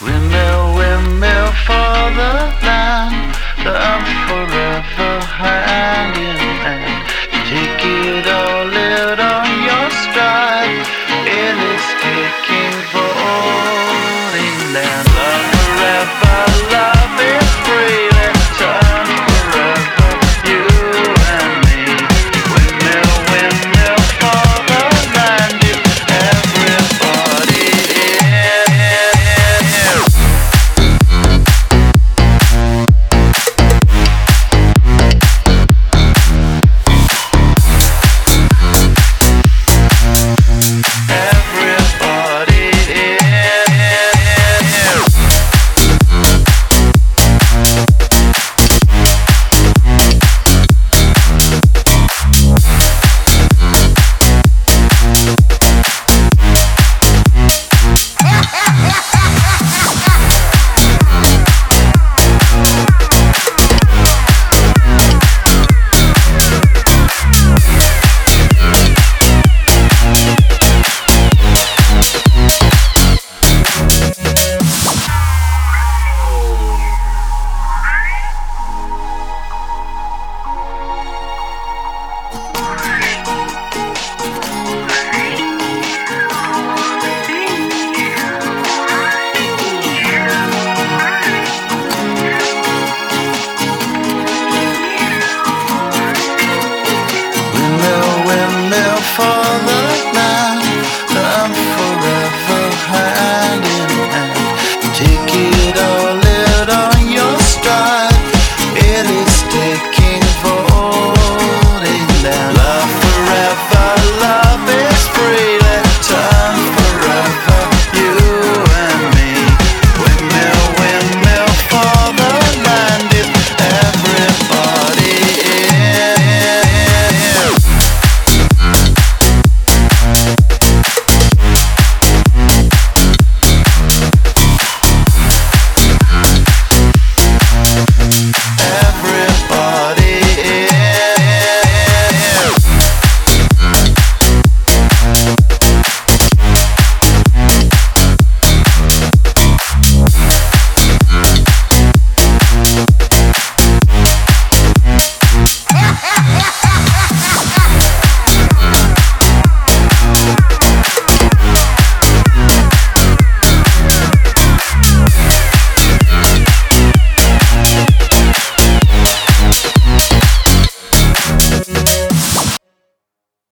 Windmill, windmill for the land, the arm forever hand in hand. Take it all out on your stride, it is taking for all land. far